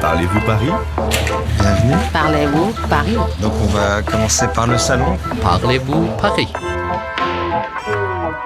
Parlez-vous Paris? Bienvenue. Parlez-vous Paris? Donc on va commencer par le salon. Parlez-vous Paris?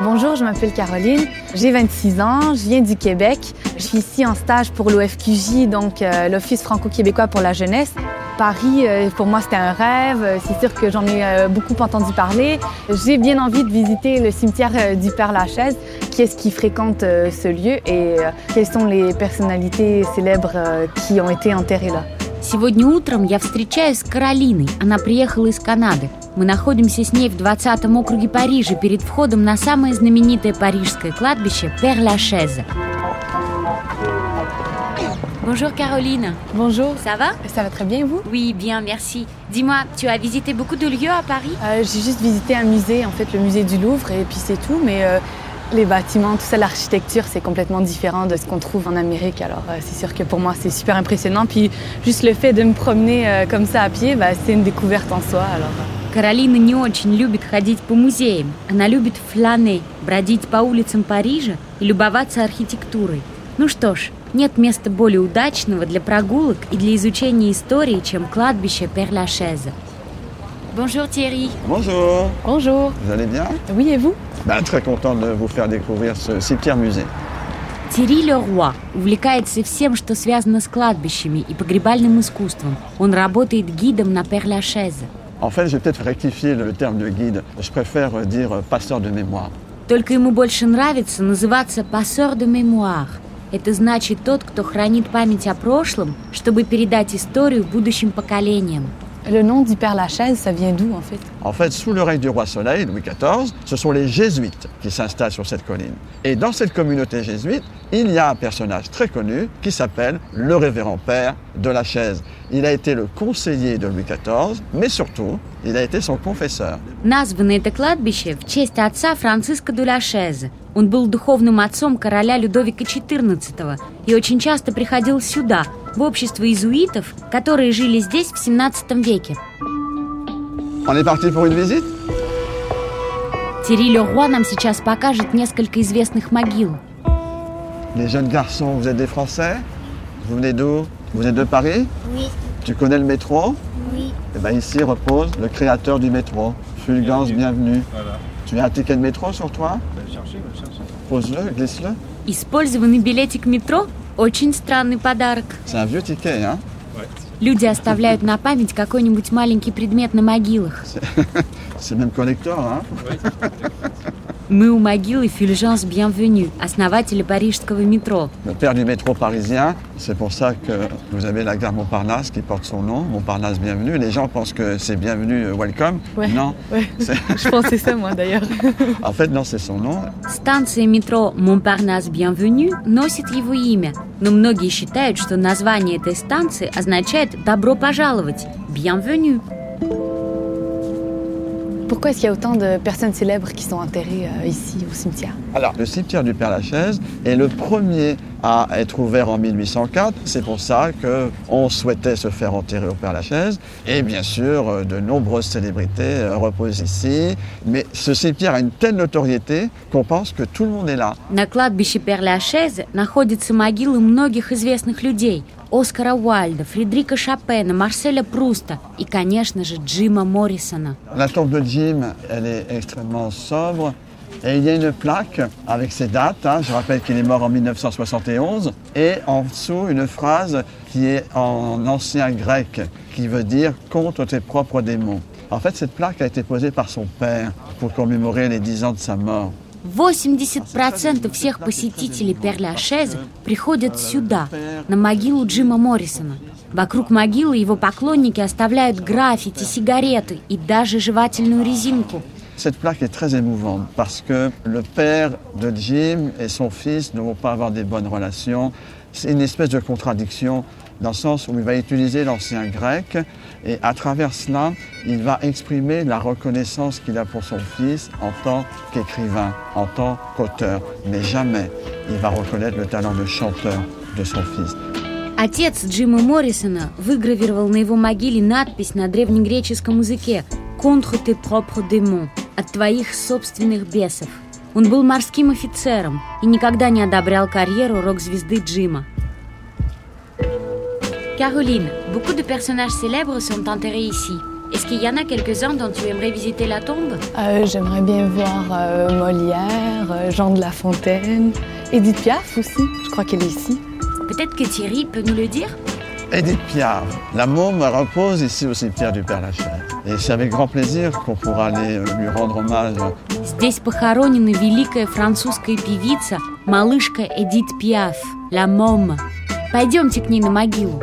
Bonjour, je m'appelle Caroline, j'ai 26 ans, je viens du Québec. Je suis ici en stage pour l'OFQJ, donc euh, l'Office franco-québécois pour la jeunesse. Paris, euh, pour moi, c'était un rêve. C'est sûr que j'en ai euh, beaucoup entendu parler. J'ai bien envie de visiter le cimetière euh, du Père-Lachaise. Qui est-ce qui fréquente euh, ce lieu et euh, quelles sont les personnalités célèbres euh, qui ont été enterrées là? Сегодня утром я встречаюсь с Каролиной. Она приехала из Канады. Мы находимся с ней в 20-м округе Парижа перед входом на самое знаменитое парижское кладбище Пер-Лашез. Bonjour Caroline, Bonjour, ça va ça va très bien vous? Oui, bien, merci. Dis-moi, tu as visité beaucoup de lieux à Paris Euh, j'ai juste visité un musée, en fait le musée du Louvre, et puis c'est tout. Mais euh, les bâtiments, tout ça, l'architecture, c'est complètement différent de ce qu'on trouve en Amérique. Alors euh, c'est sûr que pour moi, c'est super impressionnant. Puis juste le fait de me promener euh, comme ça à pied, bah, c'est une découverte en soi. Alors, euh, Каролина не очень любит ходить по музеям. Она любит флане, бродить по улицам Парижа и любоваться архитектурой. Ну что ж, нет места более удачного для прогулок и для изучения истории, чем кладбище Пер-Лашеза. Bonjour Thierry. Bonjour, Bonjour. vous allez bien Oui, et vous? Ben, Très content de vous faire découvrir ce cimetière-musée. Тири Леруа увлекается всем, что связано с кладбищами и погребальным искусством. Он работает гидом на Пер-Лашезе. En fait, je vais peut-être rectifier le terme de guide. Je préfère dire passeur de mémoire. Только ему больше нравится называться «пассeur de mémoire». Это значит тот, кто хранит память о прошлом, чтобы передать историю будущим поколениям. Le nom du Père Lachaise, ça vient d'où en fait? En fait, sous le règne du roi Soleil, Louis XIV, ce sont les jésuites qui s'installent sur cette colline. Et dans cette communauté jésuite, il y a un personnage très connu qui s'appelle le révérend père de la chaise. Il a été le conseiller de Louis XIV, mais surtout, il a été son confesseur. Названо это кладбище в честь отца Франциска де Лашеза. Он был духовным отцом короля Людовика XIV и очень часто приходил сюда, в общество иезуитов, которые жили здесь в 17 веке. On est parti pour une visite Тири Леруа нам сейчас покажет несколько известных могил. Les jeunes garçons, vous êtes des Français Vous venez d'où Vous êtes de Paris Oui, Tu connais le métro oui. Eh bien ici repose le créateur du métro. Fulgence, bienvenue. Tu as un ticket de métro sur toi Pose-le, glisse-le. Использованный билетик метро – очень странный подарок. Hein Люди оставляют на память какой-нибудь маленький предмет на могилах. Hein Мы у могилы Фюльжанс Bienvenue, основателя парижского метро. Le père du métro parisien, c'est pour ça que vous avez la gare Montparnasse qui porte son nom, Montparnasse Bienvenue. Les gens pensent que c'est Bienvenue, euh, welcome. Ouais. Non, Ouais. C'est- Je pensais ça moi d'ailleurs. en fait non, c'est son nom. Станция метро Montparnasse Bienvenue носит его имя, но многие считают, что название этой станции означает «добро пожаловать» – Bienvenue. Pourquoi est-ce qu'il y a autant de personnes célèbres qui sont enterrées euh, ici au cimetière? Alors, le cimetière du Père-Lachaise est le premier à être ouvert en 1804. C'est pour ça qu'on souhaitait se faire enterrer au Père-Lachaise. Et bien sûr, euh, de nombreuses célébrités euh, reposent ici. Mais ce cimetière a une telle notoriété qu'on pense que tout le monde est là. На кладбище Перлашезе находятся могилы многих известных людей – Оскара Уальда, Фредерика Шопена, Марселя Пруста и, конечно же, Джима Моррисона. La tombe de Jim, elle est extrêmement sobre. Et il y a une plaque avec ses dates. hein. Je rappelle qu'il est mort en 1971. Et en dessous, une phrase qui est en ancien grec, qui veut dire « contre tes propres démons ». En fait, cette plaque a été posée par son père pour commémorer les 10 ans de sa mort. 80% всех посетителей Перлашеза приходят сюда, на могилу Джима Моррисона. Вокруг могилы его поклонники оставляют граффити, сигареты и даже жевательную резинку. Cette plaque est très émouvante parce que le père de Jim et son fils ne vont pas avoir des bonnes relations. C'est une espèce de contradiction dans le sens où il va utiliser l'ancien grec et à travers cela, il va exprimer la reconnaissance qu'il a pour son fils en tant qu'écrivain, en tant qu'auteur. Mais jamais il va reconnaître le talent de chanteur de son fils. Отец Джима Моррисона выгравировал на его могиле надпись на древнегреческом языке «Contre tes propres démons» – «От твоих собственных бесов». Он был морским офицером и никогда не одобрял карьеру рок-звезды Джима. Caroline, beaucoup de personnages célèbres sont enterrés ici. Est-ce qu'il y en a quelques-uns dont tu aimerais visiter la tombe Euh, J'aimerais bien voir euh, Molière, euh, Jean de La Fontaine, Edith Piaf aussi. Je crois qu'elle est ici. Peut-être que Thierry peut nous le dire Edith Piaf, la môme repose ici au cimetière du Père-Lachaise. Et c'est avec grand plaisir qu'on pourra aller euh, lui rendre hommage. Здесь похоронена великая французская певица, малышка Эдит Пиаф, Ла Мома. Пойдемте к ней на могилу.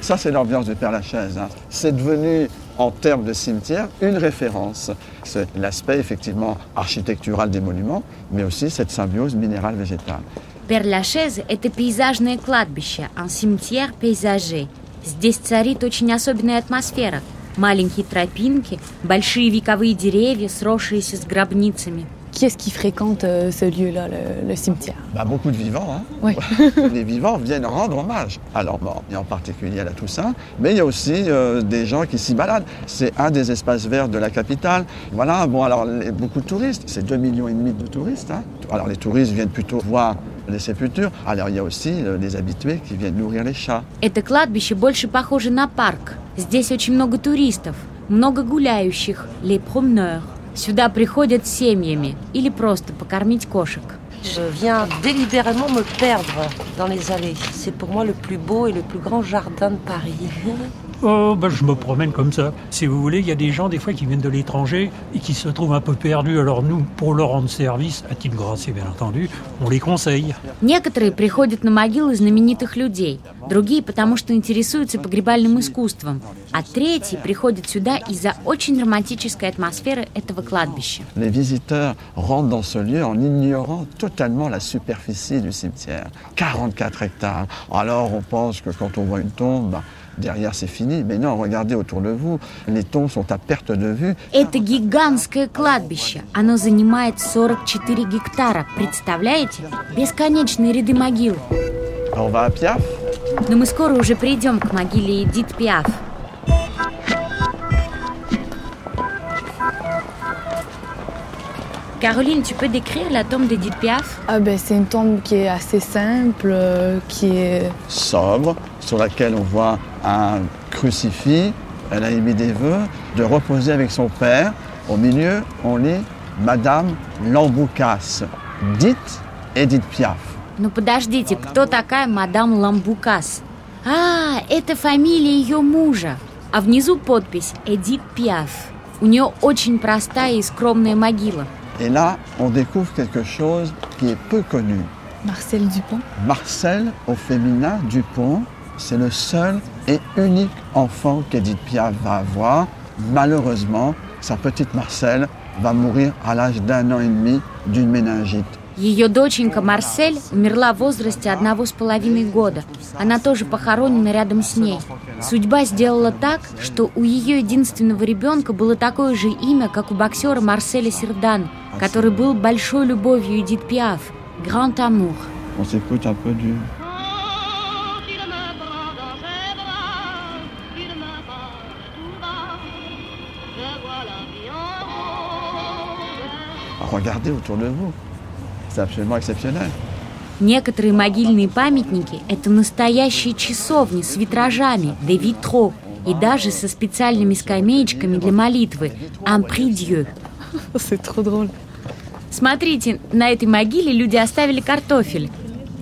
Ça, c'est l'ambiance du Père-Lachaise. hein. C'est devenu, en termes de cimetière, une référence. C'est l'aspect, effectivement, architectural des monuments, mais aussi cette symbiose minérale-végétale. Перлашез – это пейзажное кладбище, un cimetière paysager. Здесь царит очень особенная атмосфера. Маленькие тропинки, большие вековые деревья, сросшиеся с гробницами. Qui est-ce qui fréquente euh, ce lieu-là, le, le cimetière Bah, beaucoup de vivants. hein. Oui. Les vivants viennent rendre hommage à leurs morts, et en particulier à la Toussaint. Mais il y a aussi euh, des gens qui s'y baladent. C'est un des espaces verts de la capitale. Voilà, bon, alors les- beaucoup de touristes. C'est 2,5 millions et demi de touristes. hein. Alors les touristes viennent plutôt voir les sépultures. Alors il y a aussi euh, les habitués qui viennent nourrir les chats. Это кладбище больше похоже на парк. Здесь очень много туристов, много гуляющих, les promeneurs. Сюда приходят с семьями или просто покормить кошек. Je viens délibérément me perdre dans les allées. C'est pour moi le plus beau et le plus grand jardin de Paris. Oh, ben, je me promène comme ça. Si vous voulez, il y a des gens, des fois, qui viennent de l'étranger et qui se trouvent un peu perdus. Alors nous, pour leur rendre service, à titre gracieux, bien entendu, on les conseille. Некоторые приходят на могилы знаменитых людей, другие потому что интересуются погребальным искусством, а третьи приходят сюда из-за очень романтической атмосферы этого кладбища. Les visiteurs rentrent dans ce lieu en ignorant totalement la superficie du cimetière. 44 hectares. Alors on pense que quand on voit une tombe, bah, derrière c'est fini. Mais non, regardez autour de vous. Les tombes sont à perte de vue. Это гигантское кладбище. Оно занимает 44 гектара. Представляете? Бесконечные ряды могил. On va à Piaf. Но мы скоро уже придем к могиле Эдит Пиаф. Caroline, tu peux décrire la tombe d'Edith Piaf Ah ben, c'est une tombe qui est assez simple, euh, qui est... sobre, sur laquelle on voit un crucifix. Elle a émis des vœux de reposer avec son père. Au milieu, on lit Madame Lamboucas, dite Edith Piaf. Ну подождите, кто такая мадам Ламбукас? А, это фамилия ее мужа. А внизу подпись Эдит Пиаф. У нее очень простая и скромная могила. Et là, on découvre quelque chose qui est peu connu. Marcel Dupont. Marcel, au féminin, Dupont, c'est le seul et unique enfant qu'Edith Piaf va avoir. Malheureusement, sa petite Marcel va mourir à l'âge d'un an et demi d'une méningite. Ее доченька Марсель умерла в возрасте одного с половиной года. Она тоже похоронена рядом с ней. Судьба сделала так, что у ее единственного ребенка было такое же имя, как у боксера Марселя Сердан, который был большой любовью Эдит Пиаф. Grand Amour. On s'écoute un peu du... Regardez autour de vous. C'est absolument exceptionnel. Некоторые могильные памятники – это настоящие часовни с витражами, де витро, и даже со специальными скамеечками для молитвы – «Un prie Dieu». C'est trop drôle. Смотрите, на этой могиле люди оставили картофель.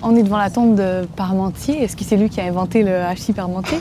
On est devant la tombe de Parmentier. Est-ce que c'est lui qui a inventé le hachis Parmentier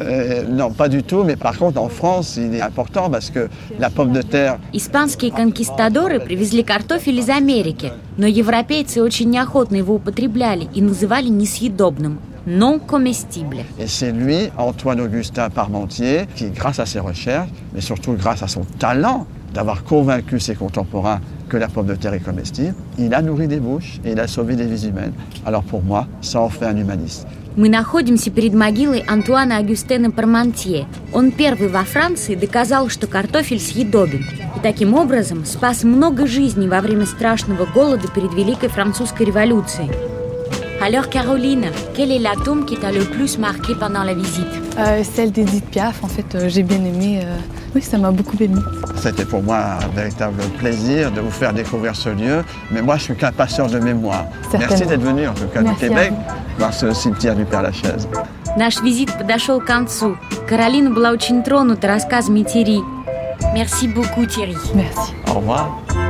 Euh, non, pas du tout, mais par contre, en France, il est important parce que la pomme de terre, Испанские конкистадоры привезли картофель из Америки, но европейцы очень неохотно его употребляли и называли несъедобным – non comestible. et c'est lui, Antoine-Augustin Parmentier, qui, grâce à ses recherches, mais surtout grâce à son talent d'avoir convaincu ses contemporains que la pomme de terre est comestible, il a nourri des bouches et il a sauvé des vies humaines. Alors pour moi, ça en fait un humaniste. Мы находимся перед могилой Антуана Агюстена Пармантье. Он первый во Франции доказал, что картофель съедобен. И таким образом спас много жизней во время страшного голода перед Великой Французской революцией. Alors Caroline, quelle est la tombe qui t'a le plus marqué pendant la visite Euh, celle d'Edith Piaf, en fait, euh, j'ai bien aimé. euh, Oui, ça m'a beaucoup ému. C'était pour moi un véritable plaisir de vous faire découvrir ce lieu, mais moi je suis qu'un passeur de mémoire. Certainement. Merci d'être venu en tout cas Merci du à Québec, vous. voir ce cimetière du Père-Lachaise. Наш визит подошел к концу. Каролина была очень тронута рассказами Тири. Merci beaucoup, Thierry. Merci. Au revoir.